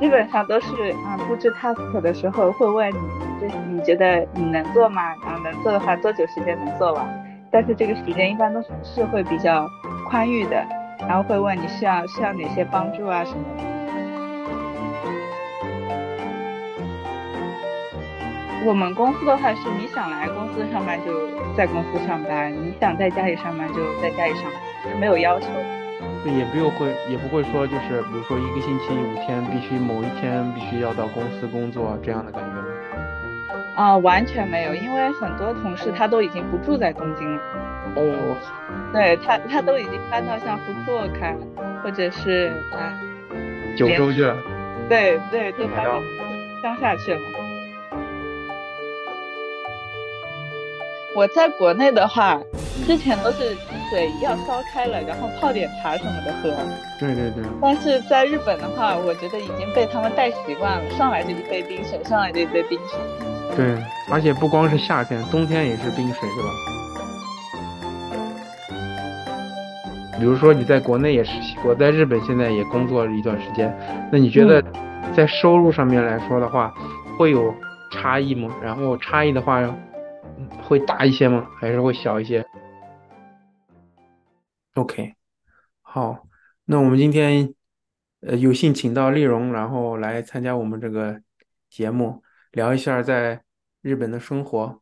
基本上都是啊布置 task 的时候会问你，就是你觉得你能做吗？然后能做的话多久时间能做完？但是这个时间一般都是是会比较宽裕的，然后会问你需要需要哪些帮助啊什么的。我们公司的话是你想来公司上班就在公司上班，你想在家里上班就在家里上班，没有要求。也不用会，也不会说就是比如说一个星期五天必须某一天必须要到公司工作这样的感觉吗？啊，完全没有，因为很多同事他都已经不住在东京了。哦。对他，他都已经搬到像福库卡或者是啊九州去了。对对，都搬到乡下去了。我在国内的话，之前都是水要烧开了，然后泡点茶什么的喝。对对对。但是在日本的话，我觉得已经被他们带习惯了，上来就一杯冰水，上来就一杯冰水。对，而且不光是夏天，冬天也是冰水，对吧？比如说你在国内也实习过，在日本现在也工作了一段时间，那你觉得在收入上面来说的话，会有差异吗？然后差异的话。会大一些吗？还是会小一些？OK，好，那我们今天呃有幸请到丽蓉，然后来参加我们这个节目，聊一下在日本的生活，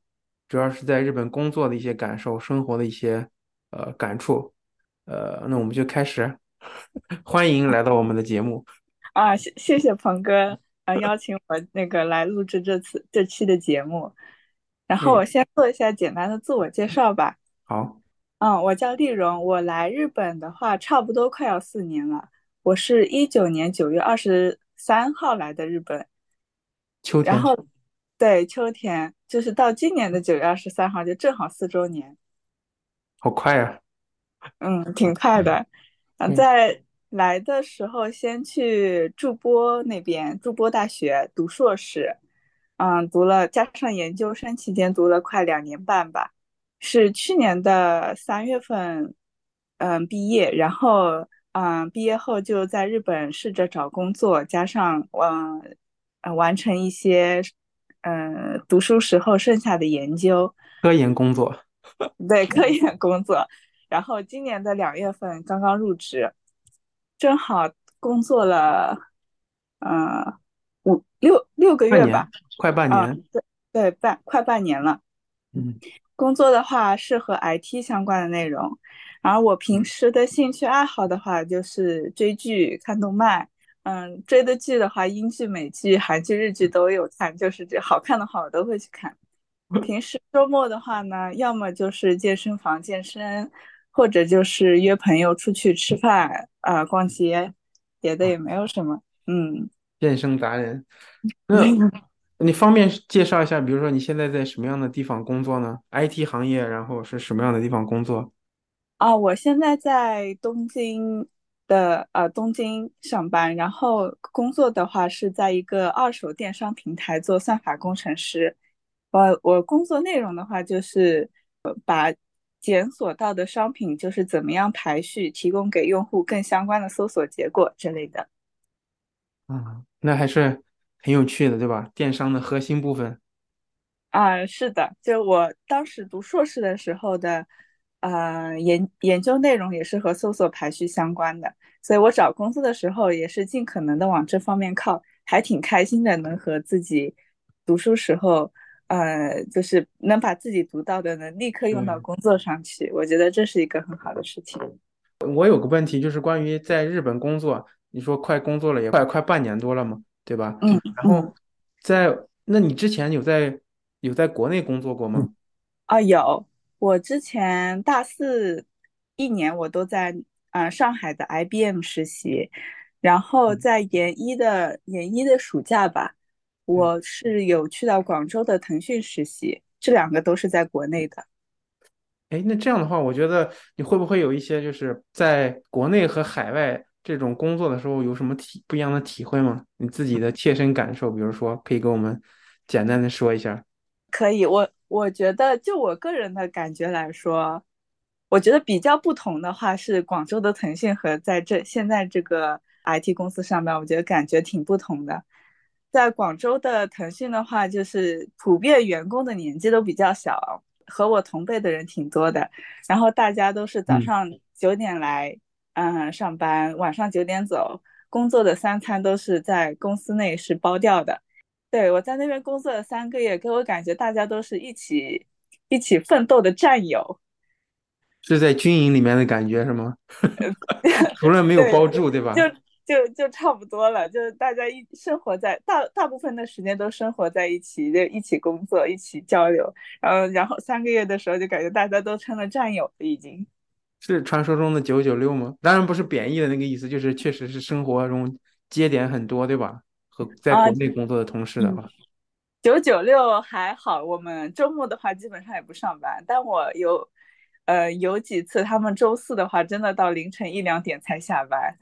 主要是在日本工作的一些感受，生活的一些呃感触，呃，那我们就开始，欢迎来到我们的节目。啊，谢谢谢鹏哥啊，邀请我那个来录制这次这期的节目。然后我先做一下简单的自我介绍吧。好，嗯，我叫丽蓉，我来日本的话差不多快要四年了。我是一九年九月二十三号来的日本，秋天。然后，对，秋天就是到今年的九月二十三号，就正好四周年。好快啊！嗯，挺快的。嗯，在来的时候先去筑波那边，筑波大学读硕士。嗯，读了加上研究生期间读了快两年半吧，是去年的三月份，嗯毕业，然后嗯毕业后就在日本试着找工作，加上嗯呃完成一些嗯读书时候剩下的研究，科研工作，对科研工作，然后今年的两月份刚刚入职，正好工作了，嗯。五六六个月吧，快半年，对对，半快半年了。嗯，工作的话是和 IT 相关的内容，而我平时的兴趣爱好的话就是追剧、看动漫。嗯，追的剧的话，英剧、美剧、韩剧、日剧都有看，就是这好看的话我都会去看。平时周末的话呢，要么就是健身房健身，或者就是约朋友出去吃饭啊、逛街，别的也没有什么。嗯。健身达人，那你方便介绍一下，比如说你现在在什么样的地方工作呢？IT 行业，然后是什么样的地方工作？啊，我现在在东京的呃东京上班，然后工作的话是在一个二手电商平台做算法工程师。我我工作内容的话就是把检索到的商品就是怎么样排序，提供给用户更相关的搜索结果之类的。啊。那还是很有趣的，对吧？电商的核心部分啊，是的，就我当时读硕士的时候的，呃，研研究内容也是和搜索排序相关的，所以我找工作的时候也是尽可能的往这方面靠，还挺开心的，能和自己读书时候，呃，就是能把自己读到的能立刻用到工作上去，我觉得这是一个很好的事情。我有个问题，就是关于在日本工作。你说快工作了也快快半年多了嘛，对吧？嗯。然后在那你之前有在有在国内工作过吗？啊，有。我之前大四一年我都在嗯上海的 IBM 实习，然后在研一的研一的暑假吧，我是有去到广州的腾讯实习，这两个都是在国内的。哎，那这样的话，我觉得你会不会有一些就是在国内和海外？这种工作的时候有什么体不一样的体会吗？你自己的切身感受，比如说可以给我们简单的说一下。可以，我我觉得就我个人的感觉来说，我觉得比较不同的话是广州的腾讯和在这现在这个 IT 公司上班，我觉得感觉挺不同的。在广州的腾讯的话，就是普遍员工的年纪都比较小，和我同辈的人挺多的。然后大家都是早上九点来，嗯，上班，晚上九点走。工作的三餐都是在公司内是包掉的。对我在那边工作了三个月，给我感觉大家都是一起一起奋斗的战友。是在军营里面的感觉是吗？除了没有包住，对吧？就。就就差不多了，就是大家一生活在大大部分的时间都生活在一起，就一起工作，一起交流，然后然后三个月的时候就感觉大家都成了战友了，已经是传说中的九九六吗？当然不是贬义的那个意思，就是确实是生活中节点很多，对吧？和在国内工作的同事的话，九九六还好，我们周末的话基本上也不上班，但我有呃有几次他们周四的话真的到凌晨一两点才下班。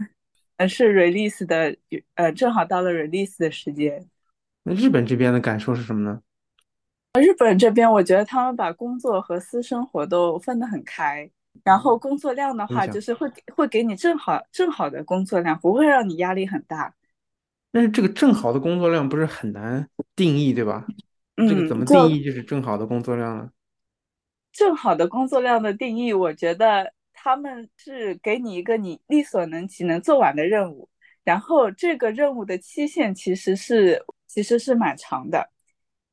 呃，是 release 的，呃，正好到了 release 的时间。那日本这边的感受是什么呢？日本这边，我觉得他们把工作和私生活都分得很开，然后工作量的话，就是会会给你正好正好的工作量，不会让你压力很大。但是这个正好的工作量不是很难定义，对吧？这个怎么定义就是正好的工作量呢？正好的工作量的定义，我觉得。他们是给你一个你力所能及能做完的任务，然后这个任务的期限其实是其实是蛮长的。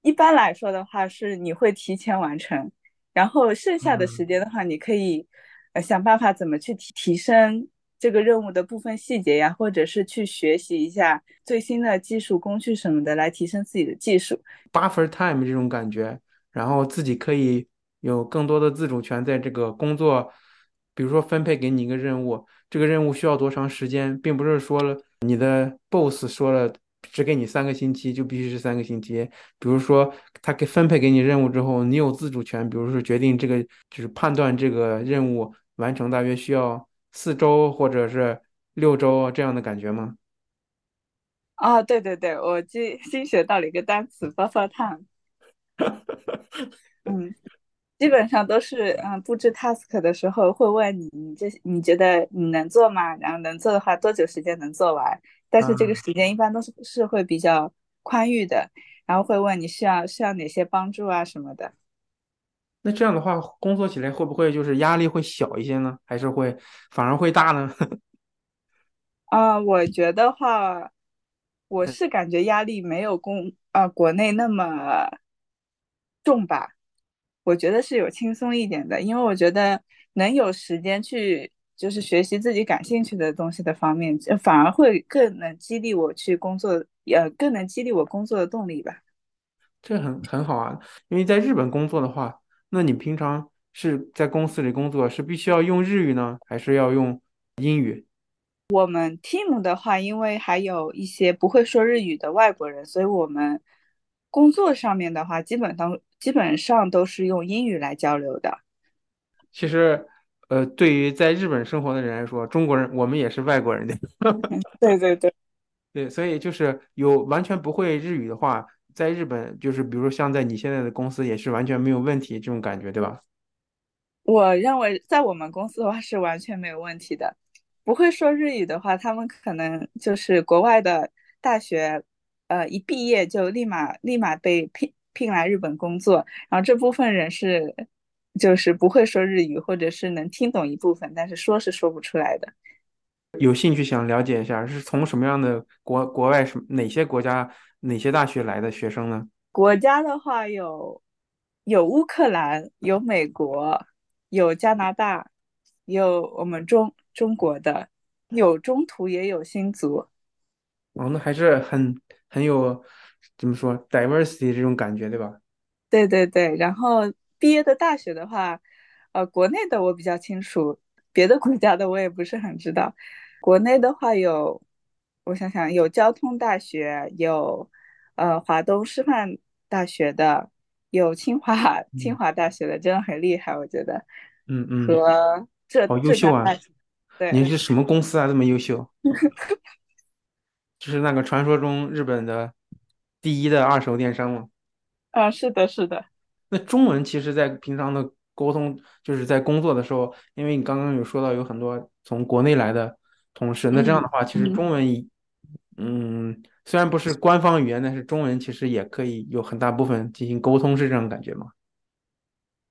一般来说的话，是你会提前完成，然后剩下的时间的话，你可以呃想办法怎么去提提升这个任务的部分细节呀，或者是去学习一下最新的技术工具什么的，来提升自己的技术。Buffer time 这种感觉，然后自己可以有更多的自主权在这个工作。比如说分配给你一个任务，这个任务需要多长时间，并不是说了你的 boss 说了只给你三个星期就必须是三个星期。比如说他给分配给你任务之后，你有自主权，比如说决定这个就是判断这个任务完成大约需要四周或者是六周这样的感觉吗？啊，对对对，我今新学到了一个单词 buffer time。嗯。基本上都是，嗯，布置 task 的时候会问你，你这你觉得你能做吗？然后能做的话，多久时间能做完？但是这个时间一般都是是会比较宽裕的，然后会问你需要需要哪些帮助啊什么的。那这样的话，工作起来会不会就是压力会小一些呢？还是会反而会大呢？啊，我觉得话，我是感觉压力没有公啊国内那么重吧。我觉得是有轻松一点的，因为我觉得能有时间去就是学习自己感兴趣的东西的方面，反而会更能激励我去工作，呃，更能激励我工作的动力吧。这很很好啊，因为在日本工作的话，那你平常是在公司里工作，是必须要用日语呢，还是要用英语？我们 team 的话，因为还有一些不会说日语的外国人，所以我们工作上面的话，基本上。基本上都是用英语来交流的。其实，呃，对于在日本生活的人来说，中国人我们也是外国人的。对对对，对，所以就是有完全不会日语的话，在日本就是比如说像在你现在的公司也是完全没有问题这种感觉，对吧？我认为在我们公司的话是完全没有问题的。不会说日语的话，他们可能就是国外的大学，呃，一毕业就立马立马被聘。聘来日本工作，然后这部分人是就是不会说日语，或者是能听懂一部分，但是说是说不出来的。有兴趣想了解一下，是从什么样的国国外什哪些国家哪些大学来的学生呢？国家的话有有乌克兰，有美国，有加拿大，有我们中中国的，有中途也有新族。哦，那还是很很有。怎么说，diversity 这种感觉，对吧？对对对，然后毕业的大学的话，呃，国内的我比较清楚，别的国家的我也不是很知道。国内的话有，我想想，有交通大学，有呃华东师范大学的，有清华 清华大学的，真的很厉害，我觉得。嗯嗯。和浙好优秀啊！对。您是什么公司啊？这么优秀？就是那个传说中日本的。第一的二手电商吗？啊，是的，是的。那中文其实，在平常的沟通，就是在工作的时候，因为你刚刚有说到有很多从国内来的同事。那这样嗯的话，其实嗯。中文一嗯，虽然不是官方语言，但是中文其实也可以有很大部分进行沟通，是这种感觉吗？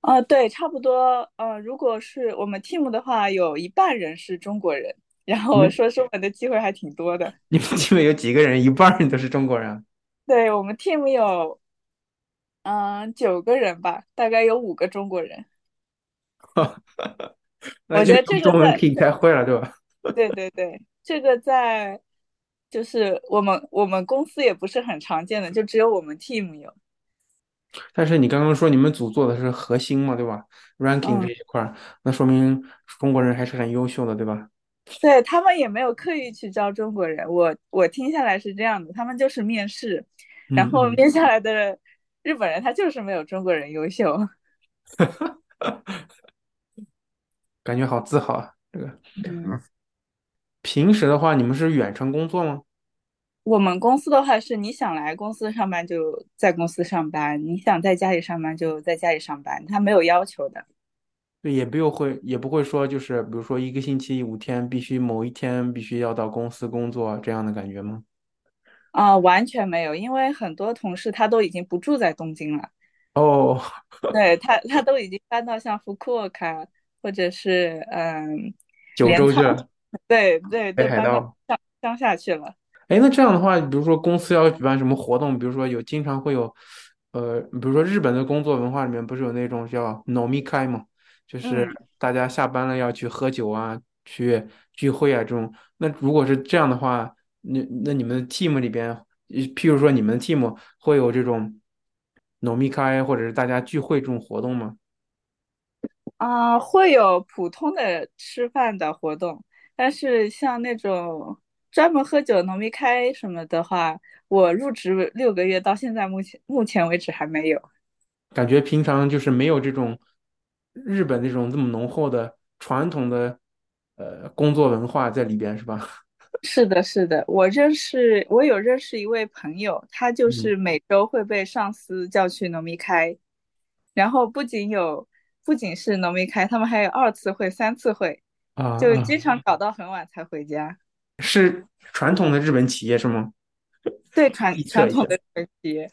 呃，对，差不多。呃，如果是我们 team 的话，有一半人是中国人，然后说中文的机会还挺多的。你们 team 有几个人？一半儿人都是中国人啊。对，我们 team 有嗯九个人吧，大概有五个中国人。我觉得用中文这个在，可以开会了，对吧？对对对，这个在就是我们我们公司也不是很常见的，就只有我们 team 有。但是你刚刚说你们组做的是核心嘛，对吧？ranking 这嗯，一块儿，那说明中国人还是很优秀的，对吧？对，他们也没有刻意去招中国人，我我听下来是这样的，他们就是面试，然后面下来的日本人他就是没有中国人优秀。感觉好自豪啊，这个。嗯，平时的话，你们是远程工作吗？我们公司的话是，你想来公司上班就在公司上班，你想在家里上班就在家里上班，他没有要求的。对，也不用会，也不会说就是比如说一个星期五天，必须某一天必须要到公司工作这样的感觉吗？啊、完全没有，因为很多同事他都已经不住在东京了，哦，对他，他都已经搬到像福库沃卡或者是嗯九，州去了，对对对，搬到北海道。乡乡下去了。哎，那这样的话，比如说公司要举办什么活动，比如说有经常会有，呃，比如说日本的工作文化里面不是有那种叫 nomikai 嘛，就是嗯大家下班了要去喝酒啊，去聚会啊这种。那如果是这样的话，那那你们的 team 里边，呃譬如说你们的 team 会有这种 nomikai 或者是大家聚会这种活动吗？啊、会有普通的吃饭的活动，但是像那种专门喝酒、农密开什么的话，我入职六个月到现在，目前目前为止还没有。感觉平常就是没有这种日本那种这么浓厚的传统的呃工作文化在里边，是吧？是的，是的，我认识，我有认识一位朋友，他就嗯是每周会被上司叫去农民开，然后不仅有，不仅是农民开，他们还有二次会、三次会，就经常搞到很晚才回家。是传统的日本企业是吗？对传。传统的日本企业，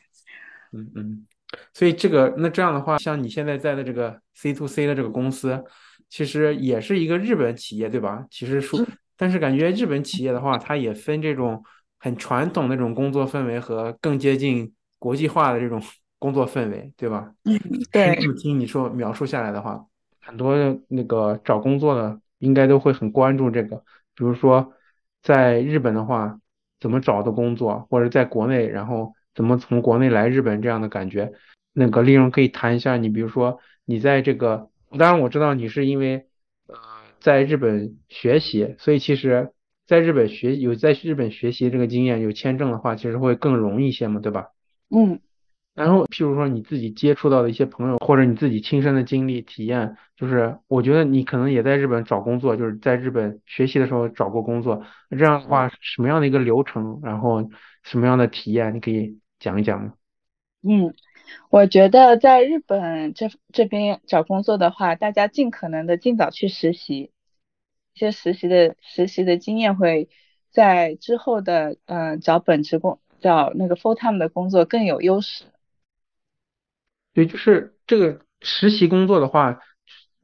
嗯嗯，所以这个那这样的话，像你现在在的这个 C to C 的这个公司，其实也是一个日本企业，对吧？其实说，但是感觉日本企业的话，它也分这种很传统的这种工作氛围和更接近国际化的这种 工作氛围，对吧？嗯，是对。听你说描述下来的话，很多那个找工作的应该都会很关注这个，比如说在日本的话，怎么找的工作，或者在国内，然后怎么从国内来日本这样的感觉。那个利润可以谈一下，你比如说你在这个，当然我知道你是因为呃在日本学习，所以其实在日本学有在日本学习这个经验，有签证的话，其实会更容易一些嘛，对吧？嗯。然后，譬如说你自己接触到的一些朋友，或者你自己亲身的经历体验，就是我觉得你可能也在日本找工作，就是在日本学习的时候找过工作。那这样的话，什么样的一个流程，然后什么样的体验，你可以讲一讲吗？嗯，我觉得在日本这这边找工作的话，大家尽可能的尽早去实习，一些实习的实习的经验会在之后的嗯、呃找本职工找那个 full time 的工作更有优势。对，就是这个实习工作的话，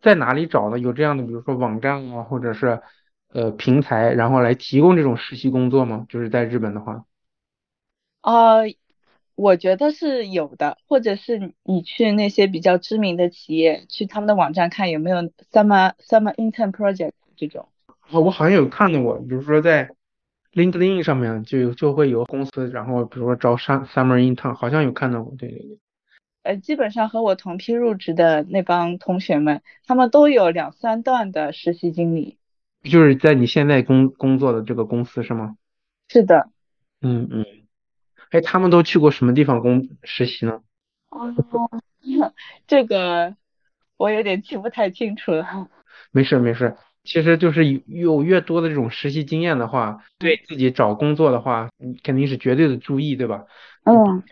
在哪里找呢？有这样的，比如说网站啊，或者是呃平台，然后来提供这种实习工作吗？就是在日本的话。呃，我觉得是有的，或者是你去那些比较知名的企业，去他们的网站看有没有 summer summer intern project 这种。哦，我好像有看到过，比如说在 LinkedIn 上面就有就会有公司，然后比如说招 sum- summer intern，好像有看到过，对对对，呃，基本上和我同批入职的那帮同学们，他们都有两三段的实习经历。就是在你现在工工作的这个公司是吗？是的，嗯嗯，哎，他们都去过什么地方工实习呢？哦，这个我有点记不太清楚了。没事没事，其实就是有有越多的这种实习经验的话，对自己找工作的话，你肯定是绝对的注意，对吧？嗯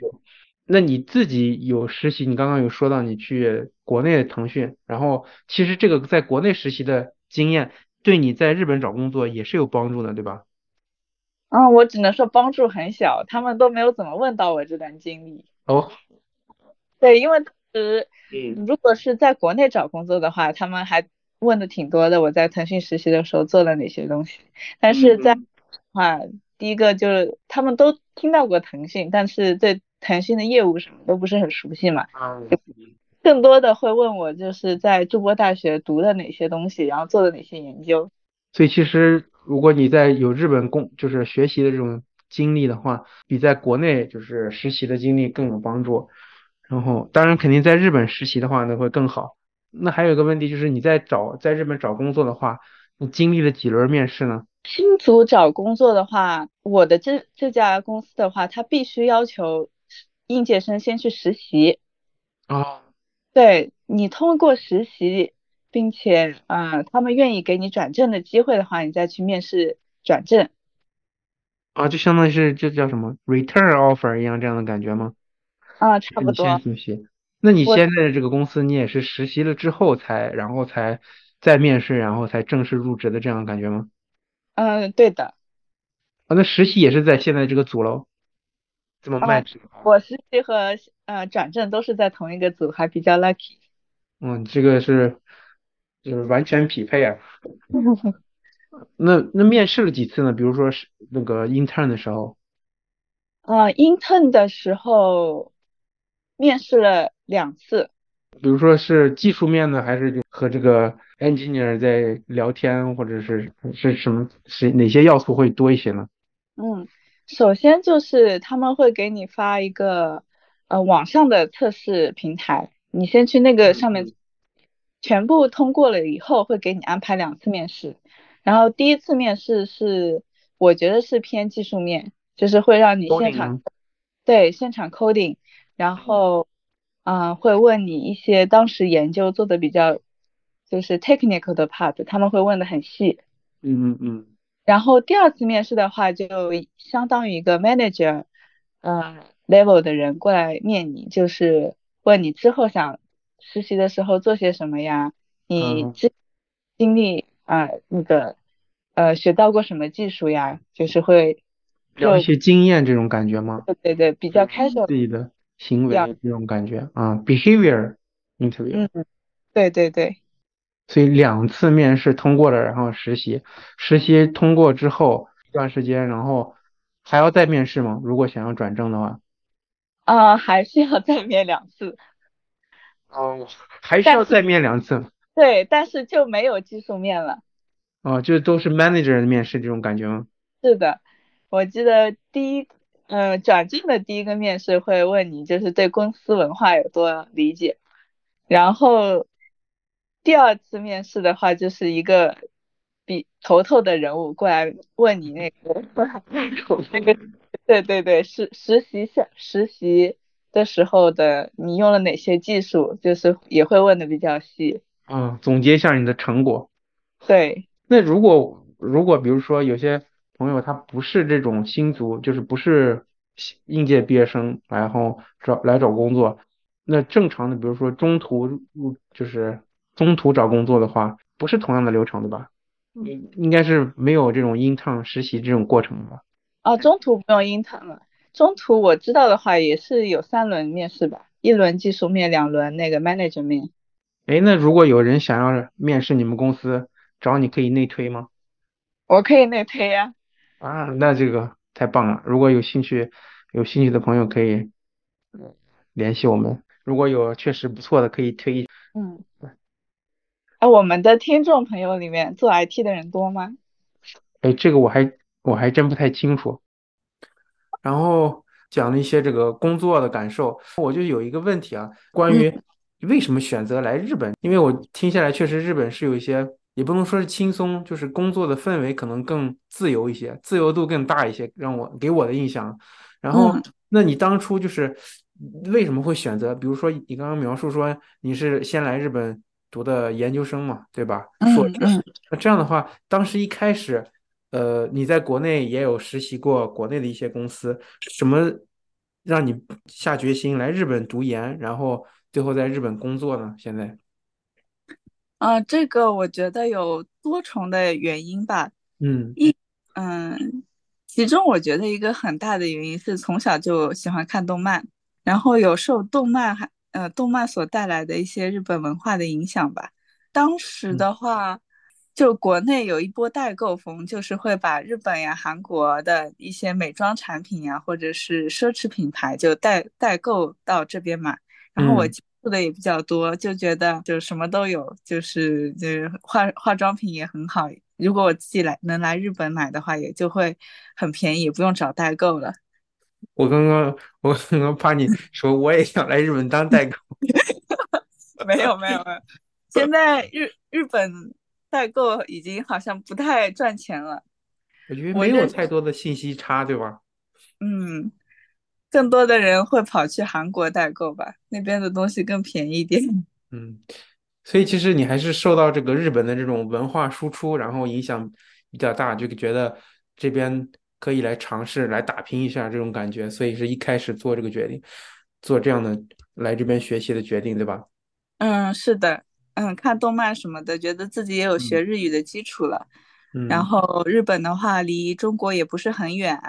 那你自己有实习，你刚刚有说到你去国内的腾讯，然后其实这个在国内实习的经验对你在日本找工作也是有帮助的，对吧？嗯，我只能说帮助很小，他们都没有怎么问到我这段经历。哦，对，因为当时嗯如果是在国内找工作的话，他们还问的挺多的，我在腾讯实习的时候做了哪些东西。但是在嗯话，第一个就是他们都听到过腾讯，但是对腾讯的业务什么都不是很熟悉嘛，嗯，更多的会问我就是在筑波大学读的哪些东西，然后做的哪些研究。所以其实如果你在有日本工就是学习的这种经历的话，比在国内就是实习的经历更有帮助。然后当然肯定在日本实习的话呢会更好。那还有一个问题就是你在找在日本找工作的话，你经历了几轮面试呢？新组找工作的话，我的这这家公司的话，它必须要求应届生先去实习。啊，对你通过实习，并且呃，他们愿意给你转正的机会的话，你再去面试转正。啊，就相当于是这叫什么 return offer 一样这样的感觉吗？啊，差不多。实习，那你现在的这个公司，你也是实习了之后才，然后才再面试，然后才正式入职的这样的感觉吗？嗯，对的。啊，那实习也是在现在这个组喽，怎么啊，match 的话我实习和呃转正都是在同一个组，还比较 lucky。嗯，这个是就是完全匹配啊。那那面试了几次呢？比如说是那个 intern 的时候，啊，intern 的时候面试了两次。比如说是技术面呢，还是就和这个 engineer 在聊天，或者是是什么是哪些要素会多一些呢？嗯，首先就是他们会给你发一个呃网上的测试平台，你先去那个上面嗯全部通过了以后，会给你安排两次面试。然后第一次面试是我觉得是偏技术面，就是会让你现场？对现场 coding，然后嗯、呃会问你一些当时研究做的比较就是 technical 的 part，他们会问的很细。嗯嗯嗯。然后第二次面试的话，就相当于一个 manager，呃 level 的人过来面你，就是问你之后想实习的时候做些什么呀？你嗯之经历啊、呃那个呃学到过什么技术呀？就是会聊一些经验这种感觉吗？对对对，比较自 casual，己的行为这种感觉啊，behavior interview。嗯，对对对。所以两次面试通过了，然后实习，实习通过之后一段时间，然后还要再面试吗？如果想要转正的话，啊、还是要再面两次，哦，还需要再面两次对，但是就没有技术面了。哦，就都是 manager 的面试这种感觉吗？是的，我记得第一，呃，转正的第一个面试会问你，就是对公司文化有多理解，然后第二次面试的话，就是一个比头头的人物过来问你那个 那个，对对对，实实习下实习的时候的你用了哪些技术，就是也会问的比较细，嗯，总结一下你的成果。对，那如果如果比如说有些朋友他不是这种新族，就是不是应届毕业生，然后找来找工作，那正常的比如说中途入就是中途找工作的话，不是同样的流程对吧？应应该是没有这种 intern 实习这种过程的吧？啊，中途不用 intern 了。中途我知道的话，也是有三轮面试吧，一轮技术面，两轮那个 manager 面。哎，那如果有人想要面试你们公司，找你可以内推吗？我可以内推呀、啊，那这个太棒了！如果有兴趣有兴趣的朋友可以呃联系我们，如果有确实不错的可以推。嗯。哎，我们的听众朋友里面做 IT 的人多吗？哎，这个我还我还真不太清楚。然后讲了一些这个工作的感受，我就有一个问题啊，关于为什么选择来日本？因为我听下来确实日本是有一些，也不能说是轻松，就是工作的氛围可能更自由一些，自由度更大一些，让我给我的印象。然后，嗯那你当初就是为什么会选择？比如说你刚刚描述说你是先来日本读的研究生嘛，对吧？硕士。那这样的话，当时一开始，呃，你在国内也有实习过国内的一些公司，什么让你下决心来日本读研，然后最后在日本工作呢？现在，啊，这个我觉得有多重的原因吧。嗯一，嗯，其中我觉得一个很大的原因是从小就喜欢看动漫，然后有受动漫还呃动漫所带来的一些日本文化的影响吧。当时嗯的话，就国内有一波代购风，就是会把日本呀、韩国的一些美妆产品呀，或者是奢侈品牌就代代购到这边买。然后我嗯，接触的也比较多，就觉得就什么都有，就是就是化化妆品也很好。如果我自己来能来日本买的话，也就会很便宜，不用找代购了。我刚刚我刚刚怕你说我也想来日本当代购，没有没有没有，现在日日本代购已经好像不太赚钱了。我觉得没有太多的信息差，对吧？嗯，更多的人会跑去韩国代购吧，那边的东西更便宜一点。嗯。所以其实你还是受到这个日本的这种文化输出，然后影响比较大，就觉得这边可以来尝试来打拼一下这种感觉，所以是一开始做这个决定，做这样的来这边学习的决定，对吧？嗯，是的，嗯，看动漫什么的，觉得自己也有学嗯日语的基础了。然嗯，后日本的话，离中国也不是很远。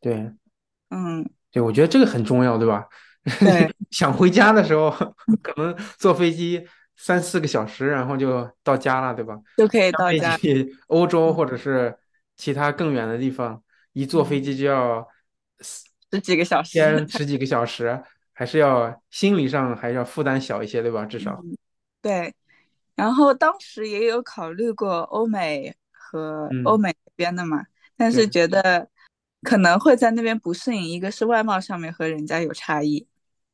对嗯，对，我觉得这个很重要，对吧？对，想回家的时候，可能坐飞机三四个小时，然后就到家了，对吧？就可以到家。起欧洲嗯，或者是其他更远的地方，一坐飞嗯，机就要十几个小时。先十几个小时，还是要心理上还是要负担小一些，对吧？至少，嗯，对。然后当时也有考虑过欧美和欧嗯，美那边的嘛，但是觉得可能会在那边不适应，一个是外貌上面和人家有差异，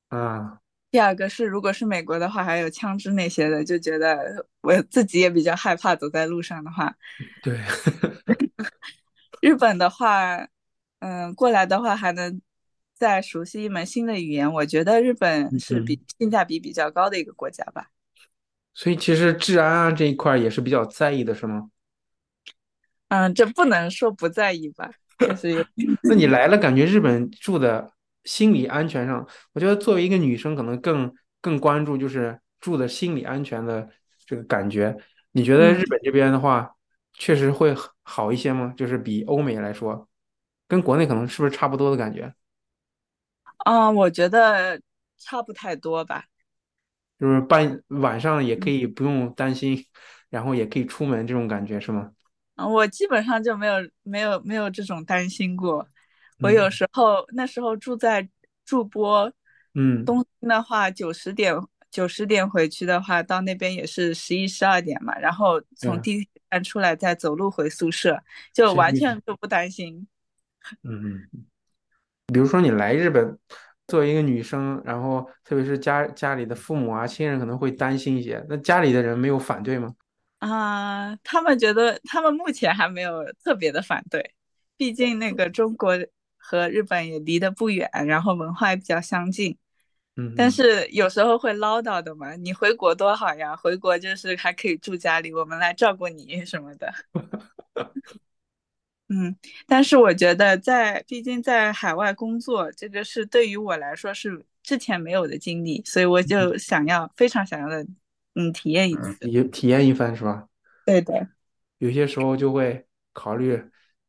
啊，第二个是如果是美国的话，还有枪支那些的，就觉得我自己也比较害怕走在路上的话。对，日本的话，嗯，过来的话还能再熟悉一门新的语言，我觉得日本是比嗯，性价比比较高的一个国家吧。所以其实治安啊这一块儿也是比较在意的，是吗？嗯，这不能说不在意吧，就是，那你来了，感觉日本住的心理安全上，我觉得作为一个女生，可能更更关注就是住的心理安全的这个感觉。你觉得嗯日本这边的话，确实会好一些吗？就是比欧美来说，跟国内可能是不是差不多的感觉？啊，我觉得差不太多吧。就是半晚上也可嗯，以不用担心，然后也可以出门这种感觉是吗？嗯我基本上就没有没有没有这种担心过。我有嗯时候那时候住在筑波，嗯，东京的话九十点九十点回去的话，到那边也是十一十二点嘛，然后从，地铁站出来再走路回宿舍，就完全就不担心。嗯嗯。比如说你来日本，作为一个女生，然后特别是家家里的父母啊、亲人可能会担心一些，那家里的人没有反对吗？啊，他们觉得他们目前还没有特别的反对，毕竟那个中国和日本也离得不远，然后文化也比较相近。嗯但嗯是有时候会唠叨的嘛，你回国多好呀，回国就是还可以住家里，我们来照顾你什么的。嗯，但是我觉得在，毕竟在海外工作，这个是对于我来说是之前没有的经历，所以我就想要非常想要的，嗯，体验一嗯，次。体体验一番是吧？对的。有些时候就会考虑，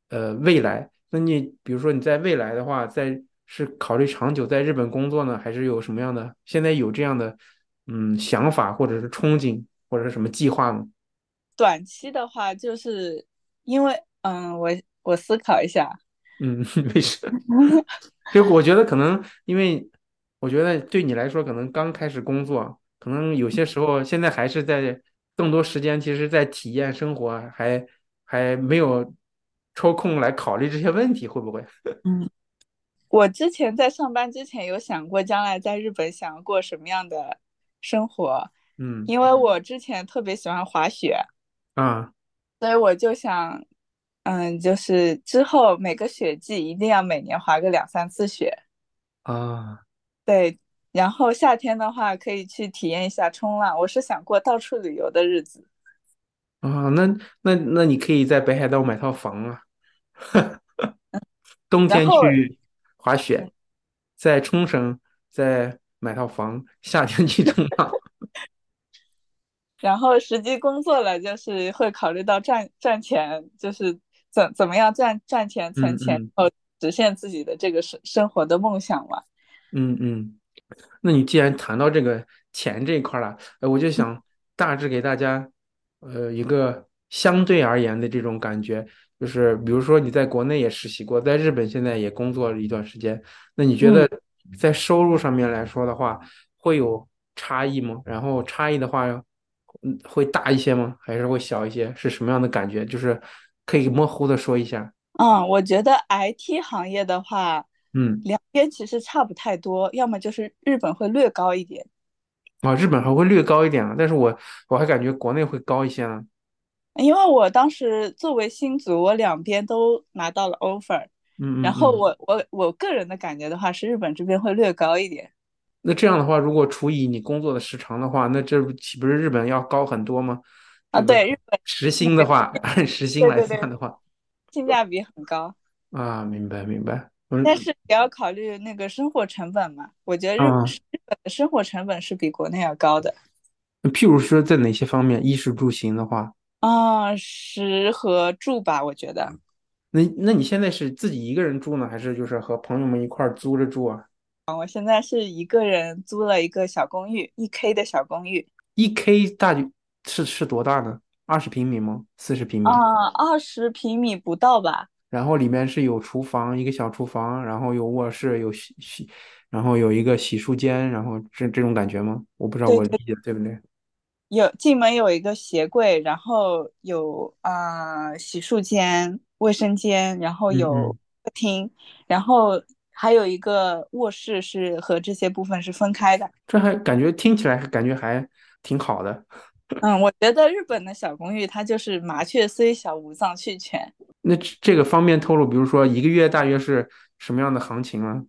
呃，未来。那你比如说你在未来的话，在是考虑长久在日本工作呢，还是有什么样的？现在有这样的嗯想法，或者是憧憬，或者是什么计划吗？短期的话，就是因为，嗯，我我思考一下，嗯，没事。就我觉得可能，因为我觉得对你来说，可能刚开始工作，可能有些时候现在还是在更多时间，其实在体验生活，还还没有抽空来考虑这些问题，会不会？嗯，我之前在上班之前有想过将来在日本想要过什么样的生活，嗯因为我之前特别喜欢滑雪，啊所以我就想，嗯，就是之后每个雪季一定要每年滑个两三次雪，啊对，然后夏天的话可以去体验一下冲浪，我是想过到处旅游的日子。啊！那那那你可以在北海道买套房啊，冬天后，去滑嗯，雪，在冲绳再买套房，夏天去冲浪。然后实际工作了，就是会考虑到赚赚钱，就是怎怎么样赚赚钱存钱，然后实现自己的这个生生活的梦想嘛。嗯嗯。那你既然谈到这个钱这一块儿了，呃，我就想大致给大家，呃，一个相对而言的这种感觉，就是比如说你在国内也实习过，在日本现在也工作了一段时间，那你觉嗯得在收入上面来说的话，会有差异吗？然后差异的话，嗯，会大一些吗？还是会小一些？是什么样的感觉？就是可以模糊的说一下。嗯，我觉得 IT 行业的话，嗯，两边其实差不太多，要么就是日本会略高一点，啊，日本还会略高一点啊，但是我我还感觉国内会高一些呢。因为我当时作为新族，我两边都拿到了 offer，然后嗯嗯嗯。我我我个人的感觉的话，是日本这边会略高一点那这样的话，如果除以你工作的时长的话，那这岂不是日本要高很多吗？啊。对日本 时薪的话，按时薪来算的话，性价比很高。啊，明白明白。嗯但是也要考虑那个生活成本嘛。我觉得日啊，日本的生活成本是比国内要高的。那譬如说在哪些方面，衣食住行的话，啊，食和住吧，我觉得。那那你现在是自己一个人住呢，还是就是和朋友们一块儿租着住啊？啊，我现在是一个人租了一个小公寓，一 K 的小公寓。一 K 大就是是多大呢？二十平米吗？四十平米？啊，二十平米不到吧？然后里面是有厨房，一个小厨房，然后有卧室，有洗洗，然后有一个洗漱间，然后这这种感觉吗？我不知道我理解对不对？有进门有一个鞋柜，然后有啊、呃洗漱间、卫生间，然后有嗯嗯，客厅，然后还有一个卧室是和这些部分是分开的。这还感觉听起来感觉还挺好的。嗯，我觉得日本的小公寓它就是麻雀虽小，五脏俱全。那这这个方便透露，比如说一个月大约是什么样的行情吗？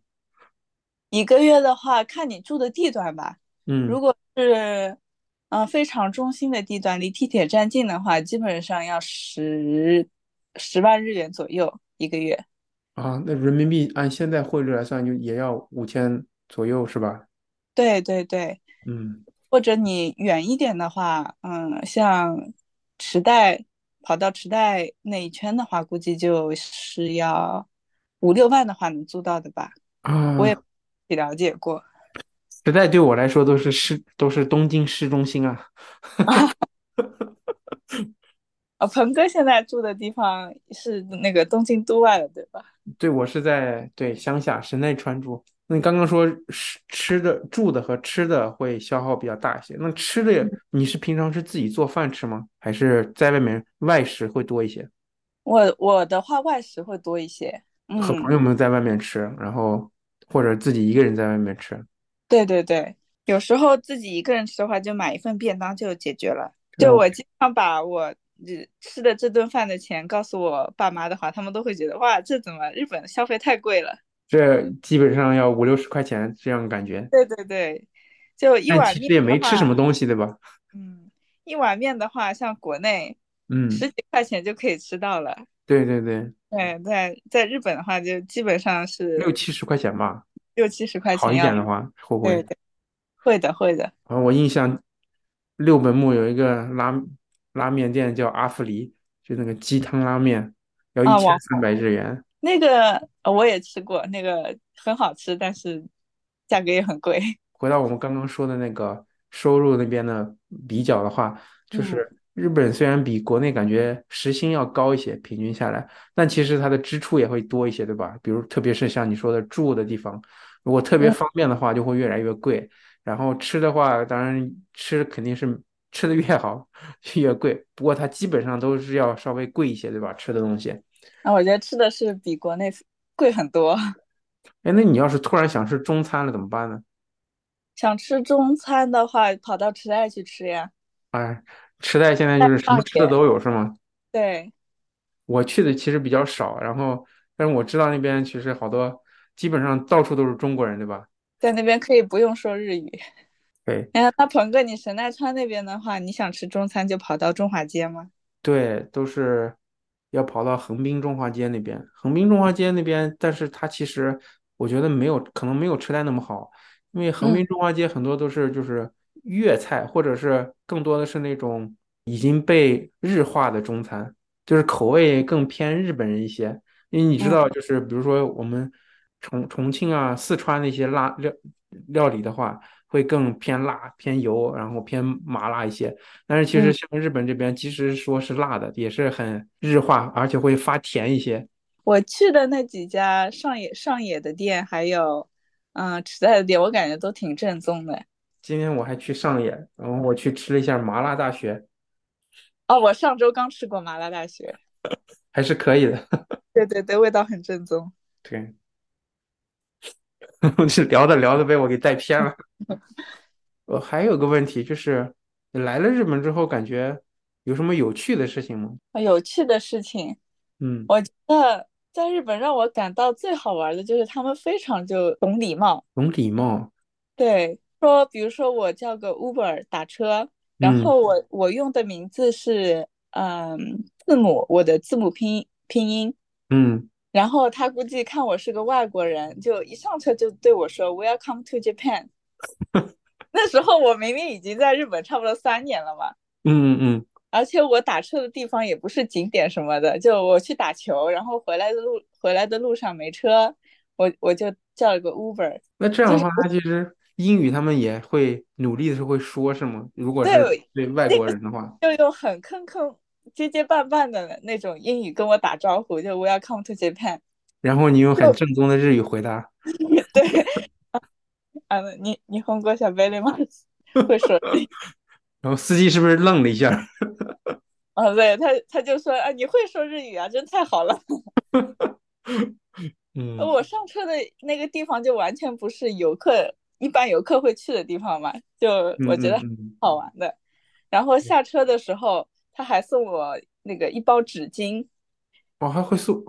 一个月的话，看你住的地段吧。嗯如果是嗯、呃非常中心的地段，离地铁站近的话，基本上要十十万日元左右一个月。啊，那人民币按现在汇率来算，就也要五千左右是吧？对对对，嗯或者你远一点的话，嗯，像池袋，跑到池袋那一圈的话，估计就是要五六万的话能租到的吧。我也啊，了解过。池袋对我来说都是市都是东京市中心啊。啊，鹏哥现在住的地方是那个东京都外了，对吧？对，我是在对乡下神奈川住。那你刚刚说吃吃的、住的和吃的会消耗比较大一些，那吃的你是平常是自己做饭吃吗？还是在外面外食会多一些？我我的话外食会多一些。和朋嗯，友们在外面吃，然后或者自己一个人在外面吃。对对对，有时候自己一个人吃的话，就买一份便当就解决了。就哦，我经常把我日吃的这顿饭的钱告诉我爸妈的话，他们都会觉得哇，这怎么日本消费太贵了？这基本上要五六十块钱这样感觉，对对对，就一但碗面其实也没吃什么东西，对吧？嗯，一碗面的话，像国内嗯，十几块钱就可以吃到了。对对对，对，在在日本的话，就基本上是六七十块钱吧，六七十块钱好一。点的话会不会？对对，会的会的。啊，我印象六本木有一个拉拉面店叫阿芙里，就那个鸡汤拉面，要一啊，千网三百日元。那个呃我也吃过，那个很好吃，但是价格也很贵。回到我们刚刚说的那个收入那边的比较的话，就嗯是日本虽然比国内感觉时薪要高一些，平均下来，但其实它的支出也会多一些，对吧？比如特别是像你说的住的地方，如果特别嗯，方便的话，就会越来越贵。然后吃的话，当然吃肯定是吃的越好 越贵，不过它基本上都是要稍微贵一些，对吧？吃的东西。那我觉得吃的是比国内贵很多。哎，那你要是突然想吃中餐了怎么办呢？想吃中餐的话，跑到池袋去吃呀。哎，池袋现在就是什么吃的。都有，是吗？对，我去的其实比较少，然后但是我知道那边其实好多，基本上到处都是中国人，对吧？在那边可以不用说日语。对哎，那鹏哥，你神奈川那边的话，你想吃中餐就跑到中华街吗？对，都是要跑到横滨中华街那边。横滨中华街那边，但是它其实我觉得没有，可能没有池袋那么好，因为横嗯滨中华街很多都是就是粤菜，或者是更多的是那种已经被日化的中餐，就是口味更偏日本人一些。因为你知道，就是比如说我们重重庆啊、四川那些辣料料理的话，会更偏辣、偏油，然后偏麻辣一些。但是其实像日本这边，即使说是辣的，也是很日化，而且会发甜一些。我去的那几家上野上野的店，还有嗯池袋的店，我感觉都挺正宗的。今天我还去上野，然后我去吃了一下麻辣大学。哦，我上周刚吃过麻辣大学，还是可以的。对对对，味道很正宗。对，这聊着聊着被我给带偏了。我还有个问题，就是你来了日本之后，感觉有什么有趣的事情吗？有趣的事情，嗯，我觉得在日本让我感到最好玩的就是他们非常就懂礼貌。懂礼貌。对，说比如说我叫个 Uber 打车，然后我我用的名字是嗯字母，我的字母拼拼音。嗯，然后他估计看我是个外国人，就一上车就对我说 “Welcome to Japan”。那时候我明明已经在日本差不多三年了嘛。嗯嗯嗯。而且我打车的地方也不是景点什么的，就我去打球，然后回来的路回来的路上没车，我我就叫了个 Uber。那这样的话，他其实英语他们也会努力的是会说，是吗？如果是对外国人的话，就用很坑坑。结结绊绊的那种英语跟我打招呼，就 Welcome to Japan。然后你用很正宗的日语回答。对，啊，你你红过小贝利吗？会说。然后司机是不是愣了一下？啊，对他他就说啊，你会说日语啊，真太好了。嗯。我上车的那个地方就完全不是游客一般游客会去的地方嘛，就我觉得好玩的。然后下车的时候。他还送我那个一包纸巾，哦，还会送，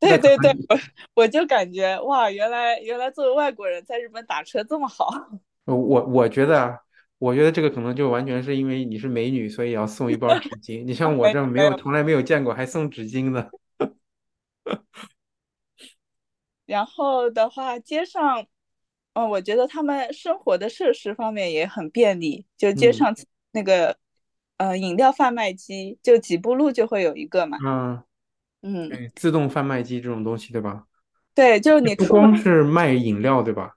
对对对，我我就感觉哇，原来原来作为外国人在日本打车这么好。我我觉得啊，我觉得这个可能就完全是因为你是美女，所以要送一包纸巾。你像我这没有，从来没有见过还送纸巾的。然后的话，街上，嗯，我觉得他们生活的设施方面也很便利，就街上那个。呃，饮料贩卖机就几步路就会有一个嘛。嗯嗯，对，自动贩卖机这种东西，对吧？对，就是你不光是卖饮料，对吧？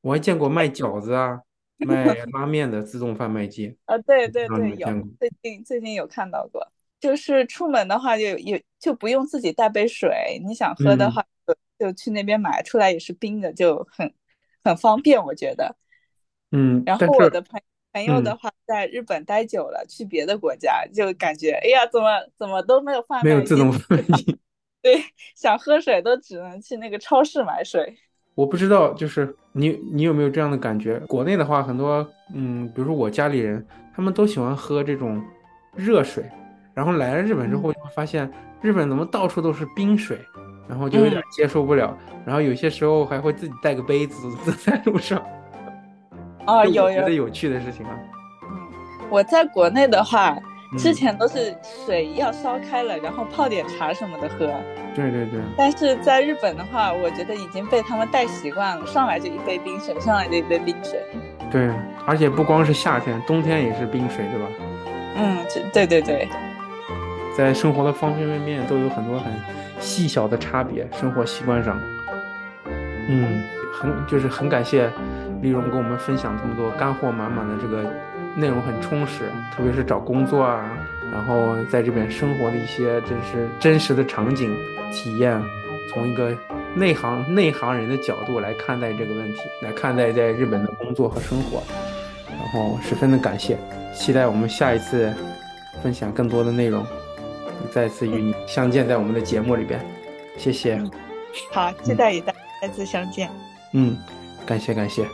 我还见过卖饺子啊、卖拉面的自动贩卖机。啊，对对对，有最近最近有看到过。就是出门的话，就有就不用自己带杯水，你想喝的话就去那边买，出来也是冰的，就很很方便，我觉得。嗯，然后我的朋友。朋友的话，在日本待久了，去别的国家就感觉，哎呀，怎么怎么都没有贩卖没有自动贩卖机。对，想喝水都只能去那个超市买水。我不知道，就是你你有没有这样的感觉？国内的话，很多嗯，比如说我家里人，他们都喜欢喝这种热水，然后来了日本之后，就会发现日本怎么到处都是冰水，然后就有点接受不了，然后有些时候还会自己带个杯子在路上。哦，有有觉得有趣的事情啊。嗯，我在国内的话，之前都是水要烧开了，然后泡点茶什么的喝。对对对。但是在日本的话，我觉得已经被他们带习惯了，上来就一杯冰水，上来就一杯冰水。对，而且不光是夏天，冬天也是冰水，对吧？嗯，对对对。在生活的方方面面都有很多很细小的差别，生活习惯上。嗯，很就是很感谢。丽蓉跟我们分享这么多干货满满的这个内容很充实，特别是找工作啊，然后在这边生活的一些真是真实的场景体验，从一个内行内行人的角度来看待这个问题，来看待在日本的工作和生活，然后十分的感谢，期待我们下一次分享更多的内容，再次与你相见在我们的节目里边，谢谢。好，期待与大家再次相见。嗯，感谢感谢。